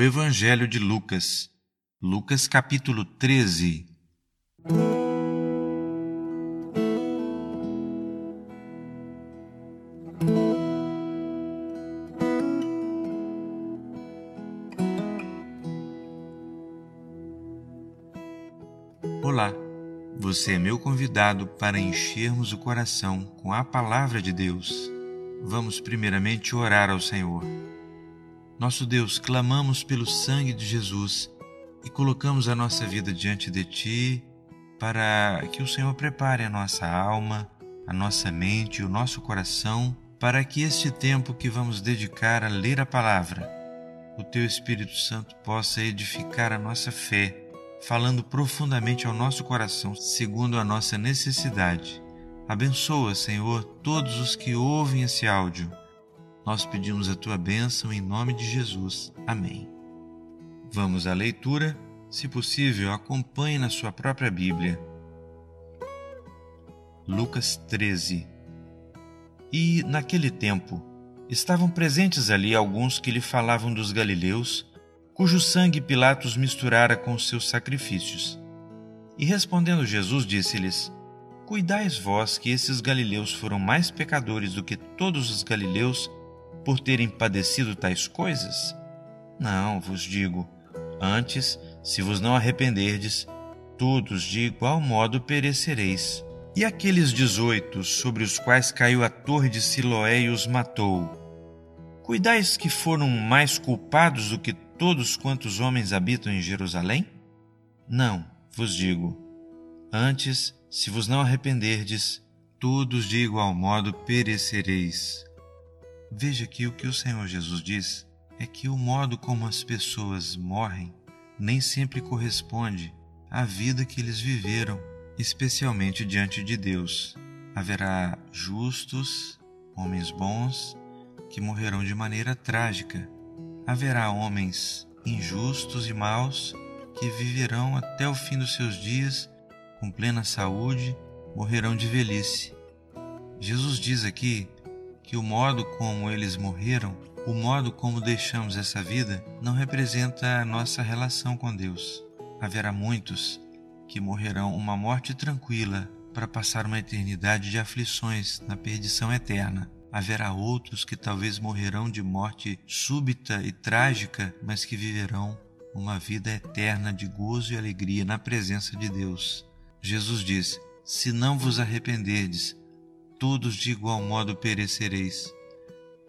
O Evangelho de Lucas, Lucas capítulo 13. Olá, você é meu convidado para enchermos o coração com a palavra de Deus. Vamos primeiramente orar ao Senhor. Nosso Deus, clamamos pelo sangue de Jesus e colocamos a nossa vida diante de Ti para que o Senhor prepare a nossa alma, a nossa mente o nosso coração para que este tempo que vamos dedicar a ler a palavra, o Teu Espírito Santo possa edificar a nossa fé, falando profundamente ao nosso coração segundo a nossa necessidade. Abençoa, Senhor, todos os que ouvem esse áudio nós pedimos a tua bênção em nome de Jesus. Amém. Vamos à leitura. Se possível, acompanhe na sua própria Bíblia. Lucas 13 E, naquele tempo, estavam presentes ali alguns que lhe falavam dos galileus, cujo sangue Pilatos misturara com seus sacrifícios. E respondendo Jesus, disse-lhes: Cuidais vós que esses galileus foram mais pecadores do que todos os galileus por terem padecido tais coisas? Não, vos digo. Antes, se vos não arrependerdes, todos de igual modo perecereis. E aqueles dezoito sobre os quais caiu a torre de Siloé e os matou, cuidais que foram mais culpados do que todos quantos homens habitam em Jerusalém? Não, vos digo. Antes, se vos não arrependerdes, todos de igual modo perecereis. Veja que o que o Senhor Jesus diz é que o modo como as pessoas morrem nem sempre corresponde à vida que eles viveram, especialmente diante de Deus. Haverá justos, homens bons, que morrerão de maneira trágica. Haverá homens injustos e maus que viverão até o fim dos seus dias com plena saúde, morrerão de velhice. Jesus diz aqui que o modo como eles morreram, o modo como deixamos essa vida, não representa a nossa relação com Deus. Haverá muitos que morrerão uma morte tranquila para passar uma eternidade de aflições na perdição eterna. Haverá outros que talvez morrerão de morte súbita e trágica, mas que viverão uma vida eterna de gozo e alegria na presença de Deus. Jesus diz: Se não vos arrependerdes, todos de igual modo perecereis.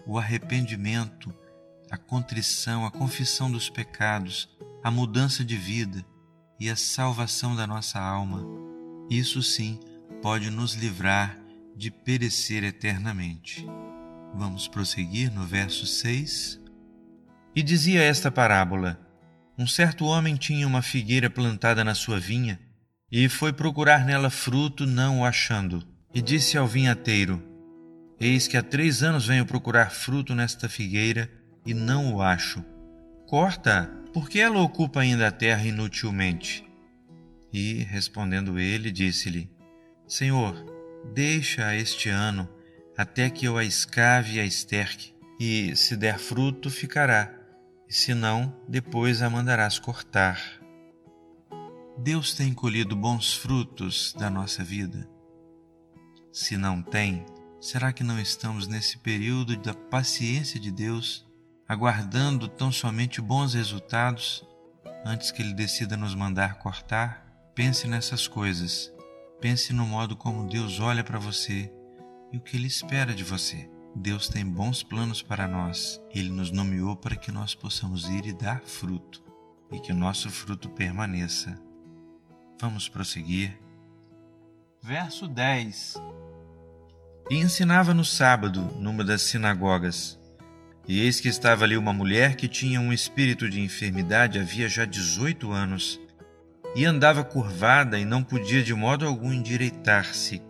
O arrependimento, a contrição, a confissão dos pecados, a mudança de vida e a salvação da nossa alma, isso sim pode nos livrar de perecer eternamente. Vamos prosseguir no verso 6. E dizia esta parábola: Um certo homem tinha uma figueira plantada na sua vinha e foi procurar nela fruto, não o achando e disse ao vinhateiro: Eis que há três anos venho procurar fruto nesta figueira e não o acho. Corta, porque ela ocupa ainda a terra inutilmente. E, respondendo ele, disse-lhe: Senhor, deixa este ano, até que eu a escave e a esterque, e se der fruto, ficará, e se não, depois a mandarás cortar. Deus tem colhido bons frutos da nossa vida se não tem, será que não estamos nesse período da paciência de Deus, aguardando tão somente bons resultados antes que Ele decida nos mandar cortar? Pense nessas coisas. Pense no modo como Deus olha para você e o que Ele espera de você. Deus tem bons planos para nós. Ele nos nomeou para que nós possamos ir e dar fruto e que o nosso fruto permaneça. Vamos prosseguir. Verso 10 e ensinava no sábado numa das sinagogas. E eis que estava ali uma mulher que tinha um espírito de enfermidade havia já dezoito anos, e andava curvada e não podia de modo algum endireitar-se.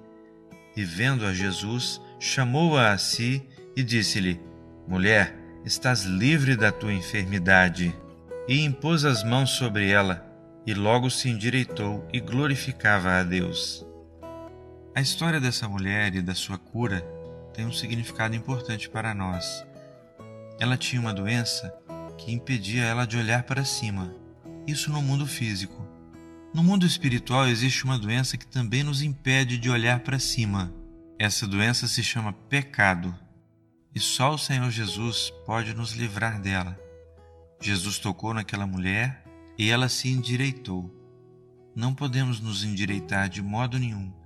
E vendo a Jesus, chamou-a a si e disse-lhe: Mulher, estás livre da tua enfermidade. E impôs as mãos sobre ela, e logo se endireitou e glorificava a Deus. A história dessa mulher e da sua cura tem um significado importante para nós. Ela tinha uma doença que impedia ela de olhar para cima. Isso no mundo físico. No mundo espiritual existe uma doença que também nos impede de olhar para cima. Essa doença se chama pecado. E só o Senhor Jesus pode nos livrar dela. Jesus tocou naquela mulher e ela se endireitou. Não podemos nos endireitar de modo nenhum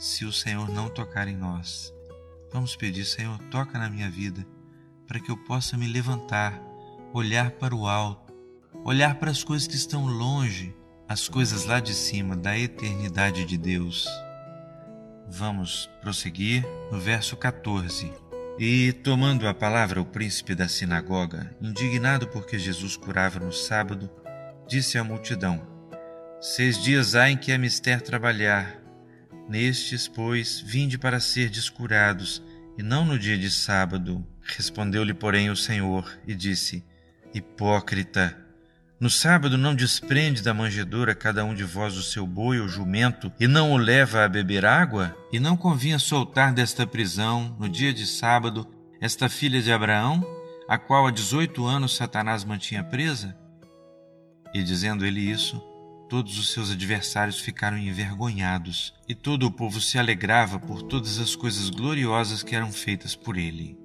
se o Senhor não tocar em nós. Vamos pedir, Senhor, toca na minha vida, para que eu possa me levantar, olhar para o alto, olhar para as coisas que estão longe, as coisas lá de cima da eternidade de Deus. Vamos prosseguir no verso 14. E, tomando a palavra o príncipe da sinagoga, indignado porque Jesus curava no sábado, disse à multidão: Seis dias há em que é mister trabalhar. Nestes, pois, vinde para ser descurados, e não no dia de sábado. Respondeu-lhe, porém, o Senhor e disse: Hipócrita, no sábado não desprende da manjedoura cada um de vós o seu boi ou jumento e não o leva a beber água? E não convinha soltar desta prisão, no dia de sábado, esta filha de Abraão, a qual há dezoito anos Satanás mantinha presa? E dizendo ele isso, Todos os seus adversários ficaram envergonhados, e todo o povo se alegrava por todas as coisas gloriosas que eram feitas por ele.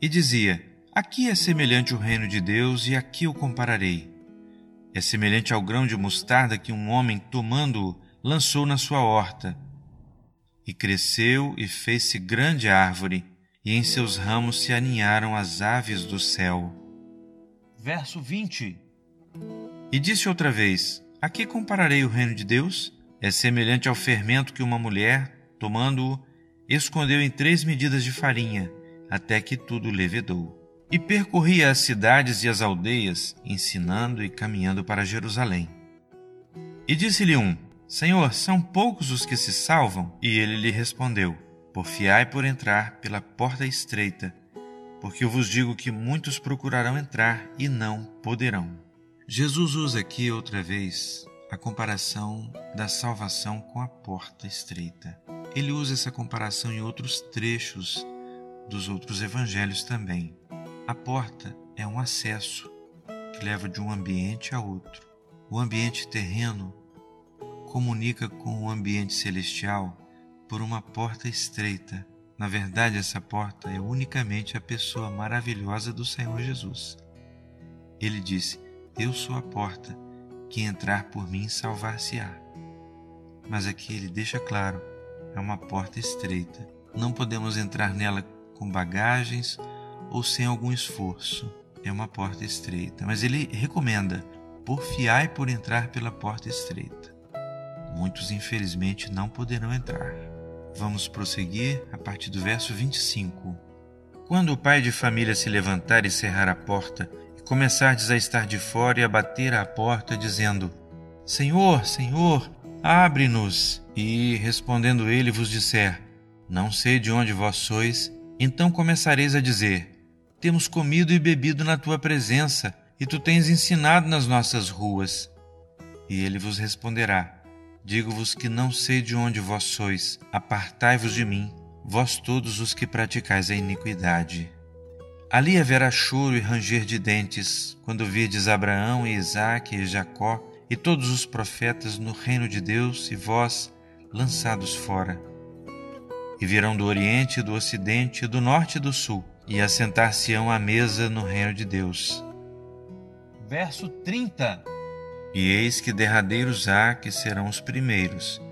E dizia: Aqui é semelhante o reino de Deus, e aqui o compararei. É semelhante ao grão de mostarda que um homem, tomando-o, lançou na sua horta. E cresceu e fez-se grande árvore, e em seus ramos se aninharam as aves do céu. Verso 20 E disse outra vez: a que compararei o reino de Deus? É semelhante ao fermento que uma mulher, tomando-o, escondeu em três medidas de farinha, até que tudo levedou. E percorria as cidades e as aldeias, ensinando e caminhando para Jerusalém. E disse-lhe um: Senhor, são poucos os que se salvam? E ele lhe respondeu: Porfiai por entrar pela porta estreita, porque eu vos digo que muitos procurarão entrar e não poderão. Jesus usa aqui outra vez a comparação da salvação com a porta estreita. Ele usa essa comparação em outros trechos dos outros evangelhos também. A porta é um acesso que leva de um ambiente a outro. O ambiente terreno comunica com o ambiente celestial por uma porta estreita. Na verdade, essa porta é unicamente a pessoa maravilhosa do Senhor Jesus. Ele disse: eu sou a porta, que entrar por mim salvar-se-á. Mas aqui ele deixa claro, é uma porta estreita. Não podemos entrar nela com bagagens ou sem algum esforço. É uma porta estreita. Mas ele recomenda: porfiai por entrar pela porta estreita. Muitos, infelizmente, não poderão entrar. Vamos prosseguir a partir do verso 25. Quando o pai de família se levantar e cerrar a porta, começardes a estar de fora e a bater à porta, dizendo: Senhor, Senhor, abre-nos. E, respondendo ele, vos disser: Não sei de onde vós sois, então começareis a dizer: Temos comido e bebido na tua presença, e tu tens ensinado nas nossas ruas. E ele vos responderá: Digo-vos que não sei de onde vós sois, apartai-vos de mim, vós todos os que praticais a iniquidade. Ali haverá choro e ranger de dentes, quando virdes Abraão e Isaque e Jacó e todos os profetas no reino de Deus e vós lançados fora. E virão do Oriente, do Ocidente, do Norte e do Sul, e assentar-se-ão à mesa no reino de Deus. Verso 30 E eis que derradeiros há que serão os primeiros,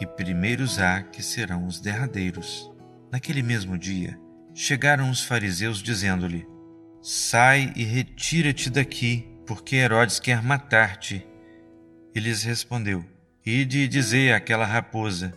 e primeiros há que serão os derradeiros. Naquele mesmo dia, chegaram os fariseus dizendo-lhe: Sai e retira-te daqui, porque Herodes quer matar-te. E lhes respondeu: Ide e dizei àquela raposa: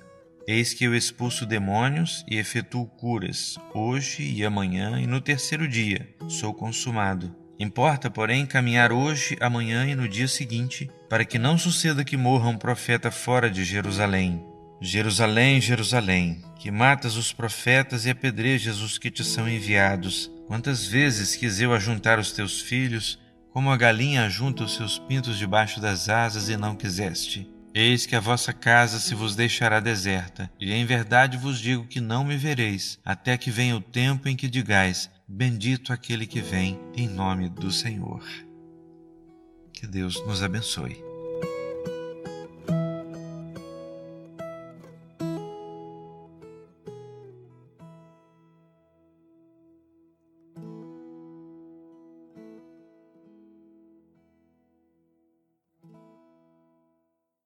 Eis que eu expulso demônios e efetuo curas, hoje e amanhã e no terceiro dia sou consumado. Importa, porém, caminhar hoje, amanhã e no dia seguinte, para que não suceda que morra um profeta fora de Jerusalém. Jerusalém, Jerusalém, que matas os profetas e apedrejas os que te são enviados. Quantas vezes quis eu ajuntar os teus filhos, como a galinha ajunta os seus pintos debaixo das asas, e não quiseste? Eis que a vossa casa se vos deixará deserta, e em verdade vos digo que não me vereis, até que venha o tempo em que digais: Bendito aquele que vem em nome do Senhor. Que Deus nos abençoe.